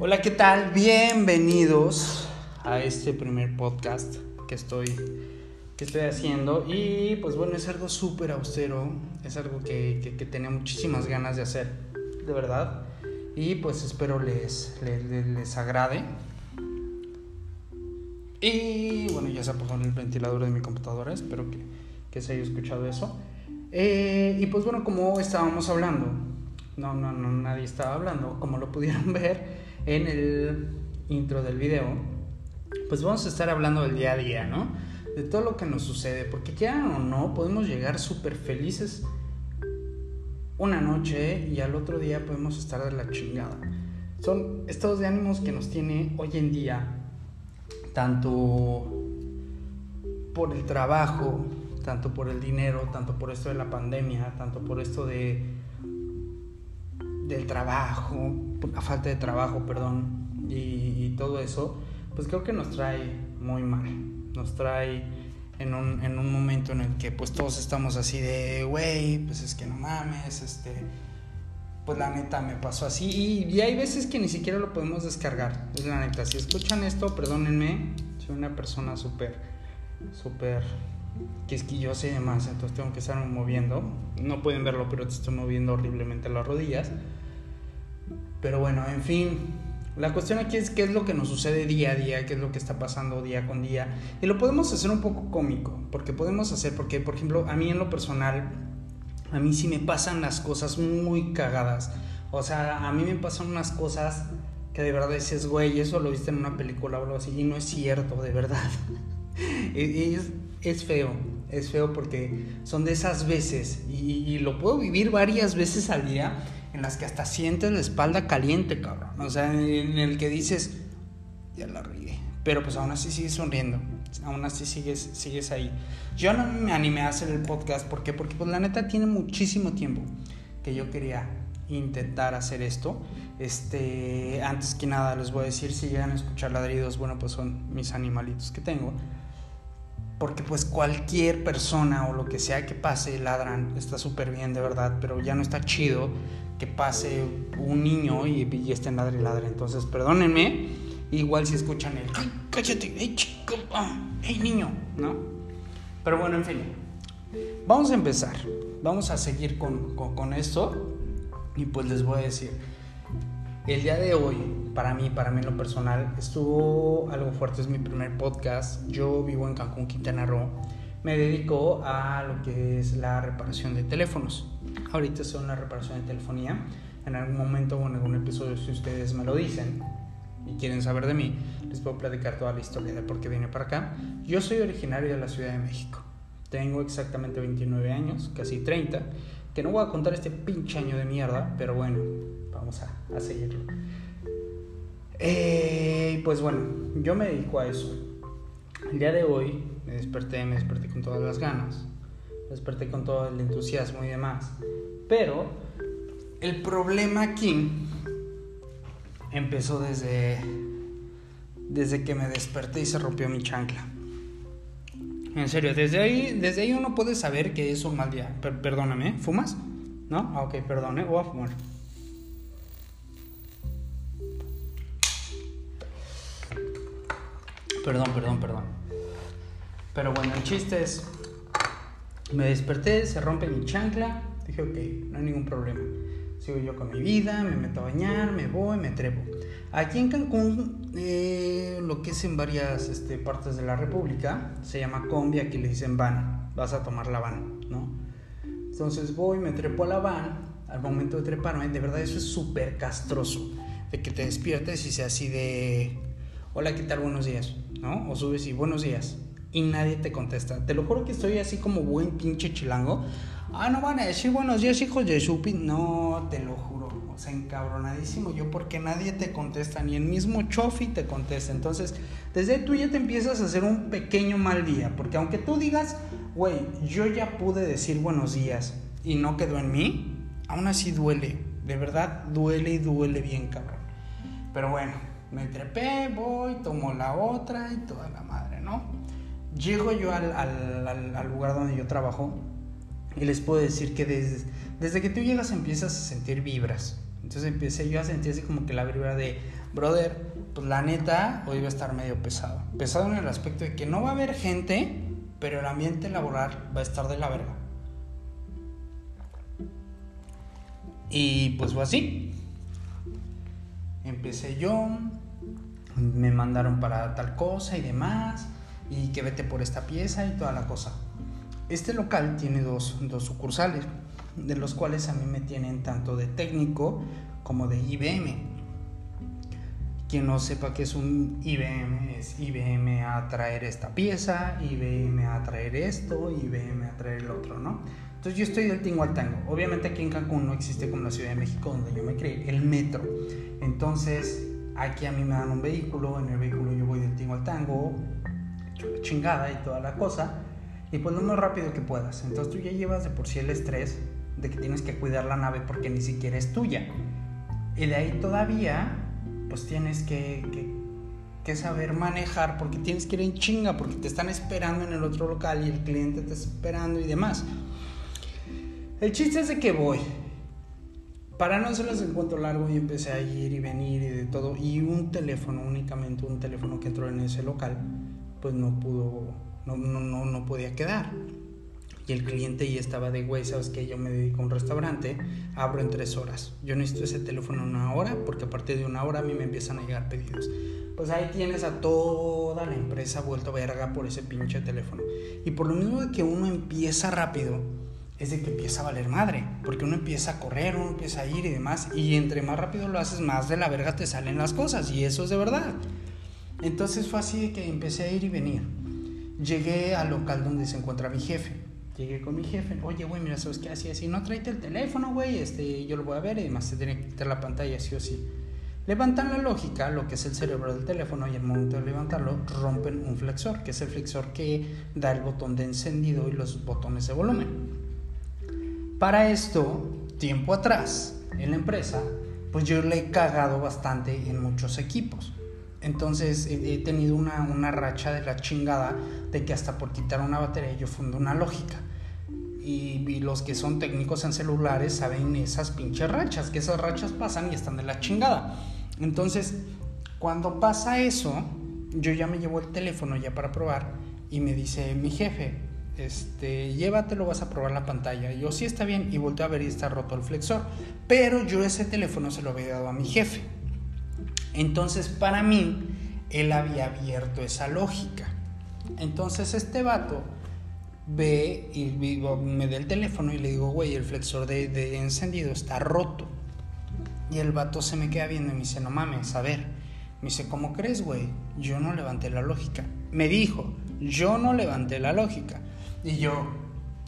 Hola, ¿qué tal? Bienvenidos a este primer podcast que estoy, que estoy haciendo. Y pues bueno, es algo súper austero, es algo que, que, tenía muchísimas ganas de hacer, de verdad. Y pues espero les, les, les agrade. Y bueno, ya se apagó el ventilador de mi computadora, espero que, que se haya escuchado eso. Eh, y pues bueno, como estábamos hablando, no, no, no, nadie estaba hablando, como lo pudieron ver en el intro del video, pues vamos a estar hablando del día a día, ¿no? De todo lo que nos sucede, porque quieran o no, podemos llegar súper felices una noche y al otro día podemos estar de la chingada. Son estados de ánimos que nos tiene hoy en día, tanto por el trabajo, tanto por el dinero, tanto por esto de la pandemia, tanto por esto de del trabajo, la falta de trabajo, perdón, y, todo eso, pues creo que nos trae muy mal. Nos trae en un, en un momento en el que pues todos estamos así de, güey, pues es que no mames, este, pues la neta me pasó así. Y, y, hay veces que ni siquiera lo podemos descargar, es la neta. Si escuchan esto, perdónenme, soy una persona súper, súper quisquillosa y demás, entonces tengo que estarme moviendo. No pueden verlo, pero te estoy moviendo horriblemente las rodillas. Pero bueno, en fin, la cuestión aquí es qué es lo que nos sucede día a día, qué es lo que está pasando día con día. Y lo podemos hacer un poco cómico, porque podemos hacer, porque por ejemplo, a mí en lo personal, a mí sí me pasan las cosas muy cagadas. O sea, a mí me pasan unas cosas que de verdad dices, güey, eso lo viste en una película o algo así, y no es cierto, de verdad. es, es feo, es feo porque son de esas veces, y lo puedo vivir varias veces al día en las que hasta sientes la espalda caliente, cabrón. O sea, en el que dices, ya la ríe. Pero pues aún así sigues sonriendo. Aún así sigues, sigues ahí. Yo no me animé a hacer el podcast. ¿Por qué? Porque pues la neta tiene muchísimo tiempo que yo quería intentar hacer esto. Este, antes que nada les voy a decir, si llegan a escuchar ladridos, bueno, pues son mis animalitos que tengo. Porque pues cualquier persona o lo que sea que pase ladran, está súper bien de verdad, pero ya no está chido que pase un niño y, y esté en ladre y ladre. Entonces, perdónenme, igual si escuchan el, ¡ay, cállate! ¡ay, chico! ¡ay, niño! ¿No? Pero bueno, en fin, vamos a empezar. Vamos a seguir con, con, esto y pues les voy a decir, el día de hoy, para mí, para mí en lo personal, estuvo algo fuerte, es mi primer podcast. Yo vivo en Cancún, Quintana Roo me dedico a lo que es la reparación de teléfonos. Ahorita son la reparación de telefonía. En algún momento o en algún episodio, si ustedes me lo dicen y quieren saber de mí, les puedo platicar toda la historia de por qué vine para acá. Yo soy originario de la Ciudad de México. Tengo exactamente 29 años, casi 30, que no voy a contar este pinche año de mierda, pero bueno, vamos a, a seguirlo. Eh, pues bueno, yo me dedico a eso. El día de hoy me desperté, me desperté con todas las ganas, desperté con todo el entusiasmo y demás. Pero el problema aquí empezó desde, desde que me desperté y se rompió mi chancla. En serio, desde ahí, desde ahí uno puede saber que es un mal día. perdóname, ¿fumas? ¿No? Ah, ok, perdón, voy. Perdón, perdón, perdón. Pero bueno, el chiste es, me desperté, se rompe mi chancla, dije, ok, no hay ningún problema. Sigo yo con mi vida, me meto a bañar, me voy, me trepo. Aquí en Cancún, eh, lo que es en varias este, partes de la República, se llama combi, aquí le dicen van, vas a tomar la van, ¿no? Entonces voy, me trepo a la van, al momento de treparme, de verdad eso es súper castroso, de que te despiertes y sea así de, hola, ¿qué tal? Buenos días, ¿no? O subes y buenos días, y nadie te contesta. Te lo juro que estoy así como buen pinche chilango. Ah, no van a decir buenos días, hijos de Supi. No, te lo juro. O sea, encabronadísimo yo porque nadie te contesta, ni el mismo Chofi te contesta. Entonces, desde tú ya te empiezas a hacer un pequeño mal día. Porque aunque tú digas, güey, yo ya pude decir buenos días y no quedó en mí, aún así duele. De verdad, duele y duele bien, cabrón. Pero bueno, me trepé, voy, tomo la otra y toda la madre. Llego yo al, lugar donde yo trabajo y les puedo decir que desde, desde que tú llegas empiezas a sentir vibras. Entonces empecé yo a sentir así como que la vibra de brother, pues la neta, hoy va a estar medio pesado. Pesado en el aspecto de que no va a haber gente, pero el ambiente laboral va a estar de la verga. Y pues fue así. Empecé yo, me mandaron para tal cosa y demás, y que vete por esta pieza y toda la cosa. Este local tiene dos, dos sucursales, de los cuales a mí me tienen tanto de técnico como de IBM. Quien no sepa que es un IBM, es IBM a traer esta pieza, IBM a traer esto, IBM a traer el otro, ¿no? Entonces yo estoy del tingo al tango. Obviamente aquí en Cancún no existe como la Ciudad de México donde yo me creé, el metro. Entonces aquí a mí me dan un vehículo, en el vehículo yo voy del tingo al tango, chingada y toda la cosa, y pues lo más rápido que puedas. Entonces tú ya llevas de por sí el estrés de que tienes que cuidar la nave porque ni siquiera es tuya. Y de ahí todavía pues tienes que, saber manejar porque tienes que ir en chinga, porque te están esperando en el otro local y el cliente te está esperando y demás. El chiste es de que voy. Para no hacerles el cuento largo, y empecé a ir y venir y de todo. Y un teléfono, únicamente un teléfono que entró en ese local, pues no pudo, no, no, no, no podía quedar y el cliente ya estaba de, güey, sabes que yo me dedico a un restaurante, abro en tres horas. Yo necesito ese teléfono en una hora porque a partir de una hora a mí me empiezan a llegar pedidos. Pues ahí tienes a toda la empresa vuelto verga por ese pinche teléfono. Y por lo mismo de que uno empieza rápido, es de que empieza a valer madre, porque uno empieza a correr, uno empieza a ir y demás, y entre más rápido lo haces, más de la verga te salen las cosas, y eso es de verdad. Entonces fue así que empecé a ir y venir. Llegué al local donde se encuentra mi jefe Llegué con mi jefe, oye, güey, mira, ¿sabes qué? Así, así, no tráete el teléfono, güey, este, yo lo voy a ver y además se tiene que quitar la pantalla, sí o sí. Levantan la lógica, lo que es el cerebro del teléfono, y al momento de levantarlo, rompen un flexor, que es el flexor que da el botón de encendido y los botones de volumen. Para esto, tiempo atrás, en la empresa, pues yo le he cagado bastante en muchos equipos. Entonces he tenido una, una, racha de la chingada de que hasta por quitar una batería yo fundo una lógica. Y, los que son técnicos en celulares saben esas pinches rachas, que esas rachas pasan y están de la chingada. Entonces, cuando pasa eso, yo ya me llevo el teléfono ya para probar y me dice mi jefe, este, llévatelo, vas a probar la pantalla. yo sí está bien y volteo a ver y está roto el flexor. Pero yo ese teléfono se lo había dado a mi jefe. Entonces, para mí, él había abierto esa lógica. Entonces, este vato ve y me da el teléfono y le digo, güey, el flexor de, encendido está roto. Y el vato se me queda viendo y me dice, no mames, a ver. Me dice, ¿cómo crees, güey? Yo no levanté la lógica. Me dijo, yo no levanté la lógica. Y yo,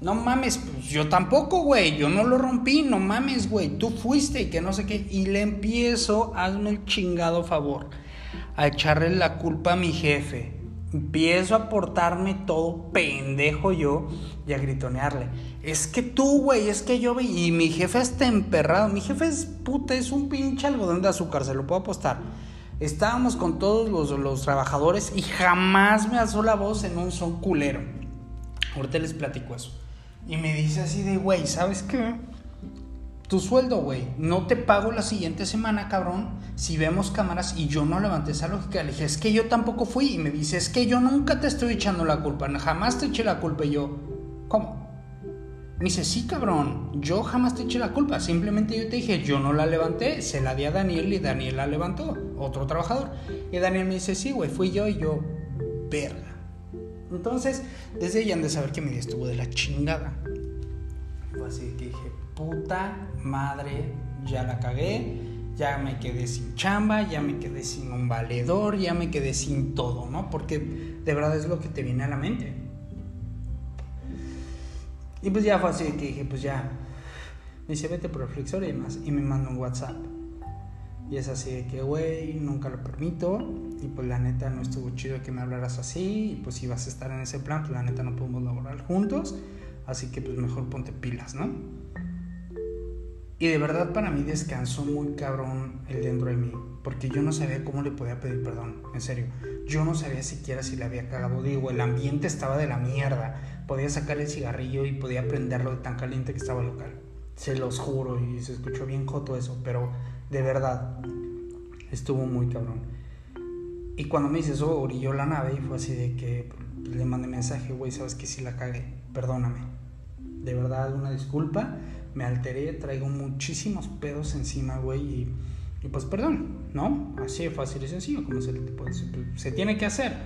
no mames, pues yo tampoco, güey. Yo no lo rompí, no mames, güey. Tú fuiste y que no sé qué. Y le empiezo, hazme el chingado favor, a echarle la culpa a mi jefe. Empiezo a portarme todo pendejo yo y a gritonearle. Es que tú, güey, es que yo vi. Y mi jefe está emperrado. Mi jefe es puta, es un pinche algodón de azúcar, se lo puedo apostar. Estábamos con todos los, los trabajadores y jamás me alzó la voz en un son culero. Ahorita les platico eso. Y me dice así de, güey, ¿sabes qué? Tu sueldo, güey, no te pago la siguiente semana, cabrón, si vemos cámaras y yo no levanté esa lógica. Le dije, es que yo tampoco fui. Y me dice, es que yo nunca te estoy echando la culpa, jamás te eché la culpa. Y yo, ¿cómo? Me dice, sí, cabrón, yo jamás te eché la culpa. Simplemente yo te dije, yo no la levanté, se la di a Daniel y Daniel la levantó, otro trabajador. Y Daniel me dice, sí, güey, fui yo y yo, verga. Entonces, desde ya han de saber que mi día estuvo de la chingada. así que dije, puta madre, ya la cagué, ya me quedé sin chamba, ya me quedé sin un valedor, ya me quedé sin todo, ¿no? Porque de verdad es lo que te viene a la mente. Y pues ya fue así que dije, pues ya, me dice, vete por el flexor y demás, y me manda un WhatsApp. Y es así de que, güey, nunca lo permito. Y pues la neta no estuvo chido que me hablaras así. Y pues si vas a estar en ese plan, pues la neta no podemos laborar juntos. Así que pues mejor ponte pilas, ¿no? Y de verdad para mí descansó muy cabrón el dentro de mí. Porque yo no sabía cómo le podía pedir perdón. En serio. Yo no sabía siquiera si le había cagado. Digo, el ambiente estaba de la mierda. Podía sacar el cigarrillo y podía prenderlo de tan caliente que estaba local. Se los juro. Y se escuchó bien joto eso. Pero de verdad. Estuvo muy cabrón. Y cuando me dice eso, orilló la nave y fue así de que le mandé mensaje, güey, sabes que sí la cagué, perdóname. De verdad, una disculpa, me alteré, traigo muchísimos pedos encima, güey, y, pues perdón, ¿no? Así de fácil y sencillo, como se, se tiene que hacer.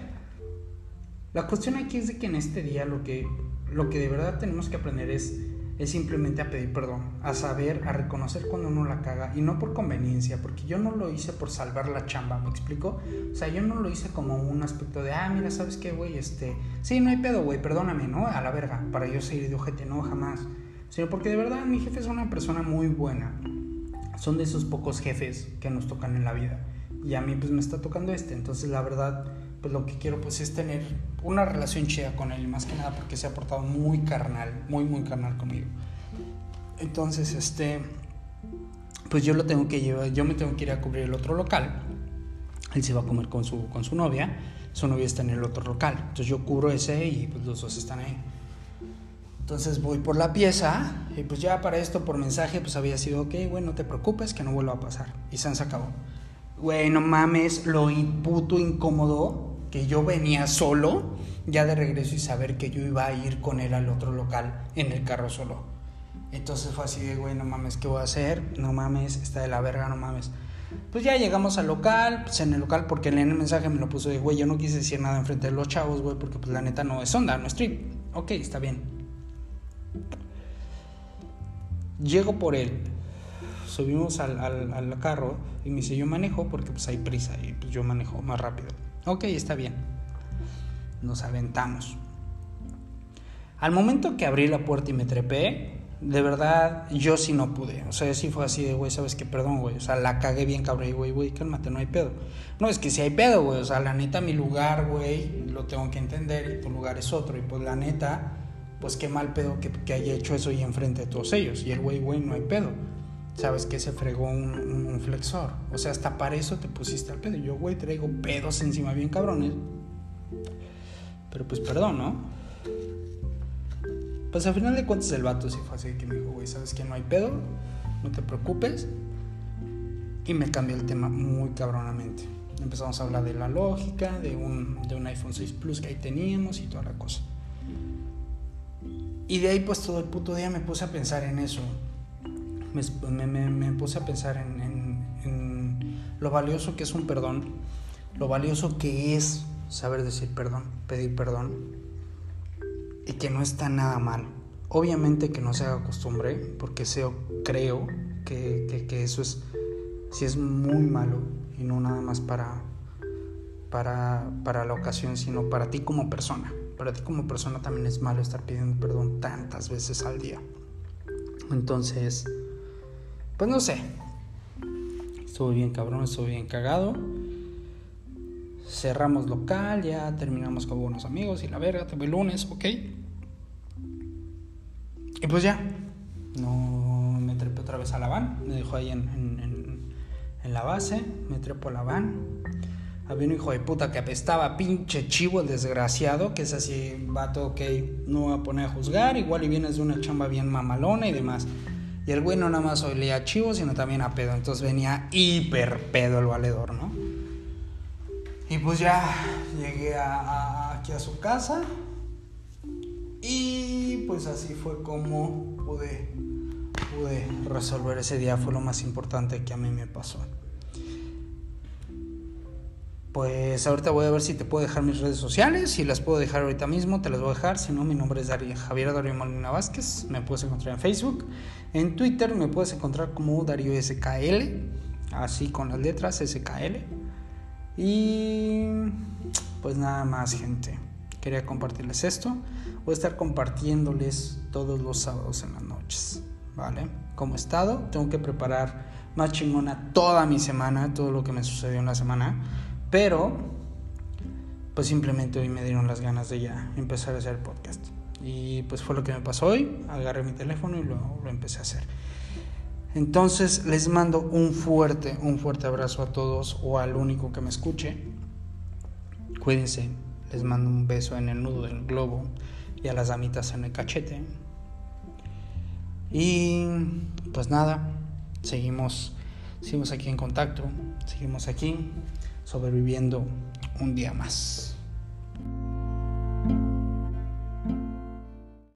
La cuestión aquí es de que en este día lo que, lo que de verdad tenemos que aprender es es simplemente a pedir perdón, a saber, a reconocer cuando uno la caga y no por conveniencia, porque yo no lo hice por salvar la chamba, ¿me explico? O sea, yo no lo hice como un aspecto de, ah, mira, ¿sabes qué, güey? Este, sí, no hay pedo, güey, perdóname, ¿no? A la verga, para yo seguir de ojete, no, jamás. Sino porque de verdad mi jefe es una persona muy buena. Son de esos pocos jefes que nos tocan en la vida. Y a mí pues me está tocando este, entonces la verdad pues lo que quiero pues es tener una relación chida con él, más que nada porque se ha portado muy carnal, muy muy carnal conmigo. Entonces, este pues yo lo tengo que llevar, yo me tengo que ir a cubrir el otro local. Él se va a comer con su con su novia, su novia está en el otro local. Entonces yo cubro ese y pues los dos están ahí. Entonces voy por la pieza y pues ya para esto por mensaje pues había sido, ok, bueno, no te preocupes, que no vuelva a pasar. Y se han sacado. Güey, no mames, lo puto incómodo que yo venía solo, ya de regreso y saber que yo iba a ir con él al otro local en el carro solo. Entonces fue así de, güey, no mames, ¿qué voy a hacer? No mames, está de la verga, no mames. Pues ya llegamos al local, pues en el local, porque en el mensaje me lo puso de, güey, yo no quise decir nada enfrente de los chavos, güey, porque pues la neta no es onda, no es trip. Ok, está bien. Llego por él, subimos al, al, carro y me dice, yo manejo porque pues hay prisa y pues yo manejo más rápido. Ok, está bien. Nos aventamos. Al momento que abrí la puerta y me trepé, de verdad, yo sí no pude. O sea, sí fue así de, güey, ¿sabes qué? Perdón, güey. O sea, la cagué bien, cabrón. güey, güey, cálmate, no hay pedo. No, es que si hay pedo, güey. O sea, la neta, mi lugar, güey, lo tengo que entender y tu lugar es otro. Y pues la neta, pues qué mal pedo que, que haya hecho eso y enfrente de todos ellos. Y el güey, güey, no hay pedo sabes que se fregó un, flexor. O sea, hasta para eso te pusiste al pedo. Yo, güey, traigo pedos encima bien cabrones. Pero pues perdón, ¿no? Pues al final de cuentas el vato sí fue así que me dijo, güey, sabes que no hay pedo, no te preocupes. Y me cambió el tema muy cabronamente. Empezamos a hablar de la lógica, de un, de un iPhone 6 Plus que ahí teníamos y toda la cosa. Y de ahí pues todo el puto día me puse a pensar en eso me, puse a pensar en, lo valioso que es un perdón, lo valioso que es saber decir perdón, pedir perdón, y que no está nada mal. Obviamente que no se haga costumbre, porque creo que, eso es, si es muy malo, y no nada más para, para, para la ocasión, sino para ti como persona. Para ti como persona también es malo estar pidiendo perdón tantas veces al día. Entonces, pues no sé. Estuvo bien cabrón, estuvo bien cagado. Cerramos local, ya terminamos con buenos amigos y la verga, tuve lunes, ok. Y pues ya. No me trepé otra vez a la van. Me dejó ahí en, en, la base. Me trepo a la van. Había un hijo de puta que apestaba, pinche chivo el desgraciado, que es así, vato, ok, no voy a poner a juzgar, igual y vienes de una chamba bien mamalona y demás. Y el güey no nada más olía a chivo, sino también a pedo. Entonces venía hiper pedo el valedor, ¿no? Y pues ya llegué aquí a su casa. Y pues así fue como pude, pude resolver ese día. Fue lo más importante que a mí me pasó. Pues ahorita voy a ver si te puedo dejar mis redes sociales. Si las puedo dejar ahorita mismo, te las voy a dejar. Si no, mi nombre es Darío, Javier Darío Molina Vázquez. Me puedes encontrar en Facebook. En Twitter me puedes encontrar como Darío SKL. Así con las letras SKL. Y pues nada más, gente. Quería compartirles esto. Voy a estar compartiéndoles todos los sábados en las noches. ¿Vale? Como estado, tengo que preparar más chingona toda mi semana, todo lo que me sucedió en la semana pero, pues simplemente hoy me dieron las ganas de ya empezar a hacer podcast. Y pues fue lo que me pasó hoy. Agarré mi teléfono y lo, lo empecé a hacer. Entonces les mando un fuerte, un fuerte abrazo a todos o al único que me escuche. Cuídense, les mando un beso en el nudo del globo y a las damitas en el cachete. Y pues nada, seguimos, seguimos aquí en contacto. seguimos aquí sobreviviendo un día más.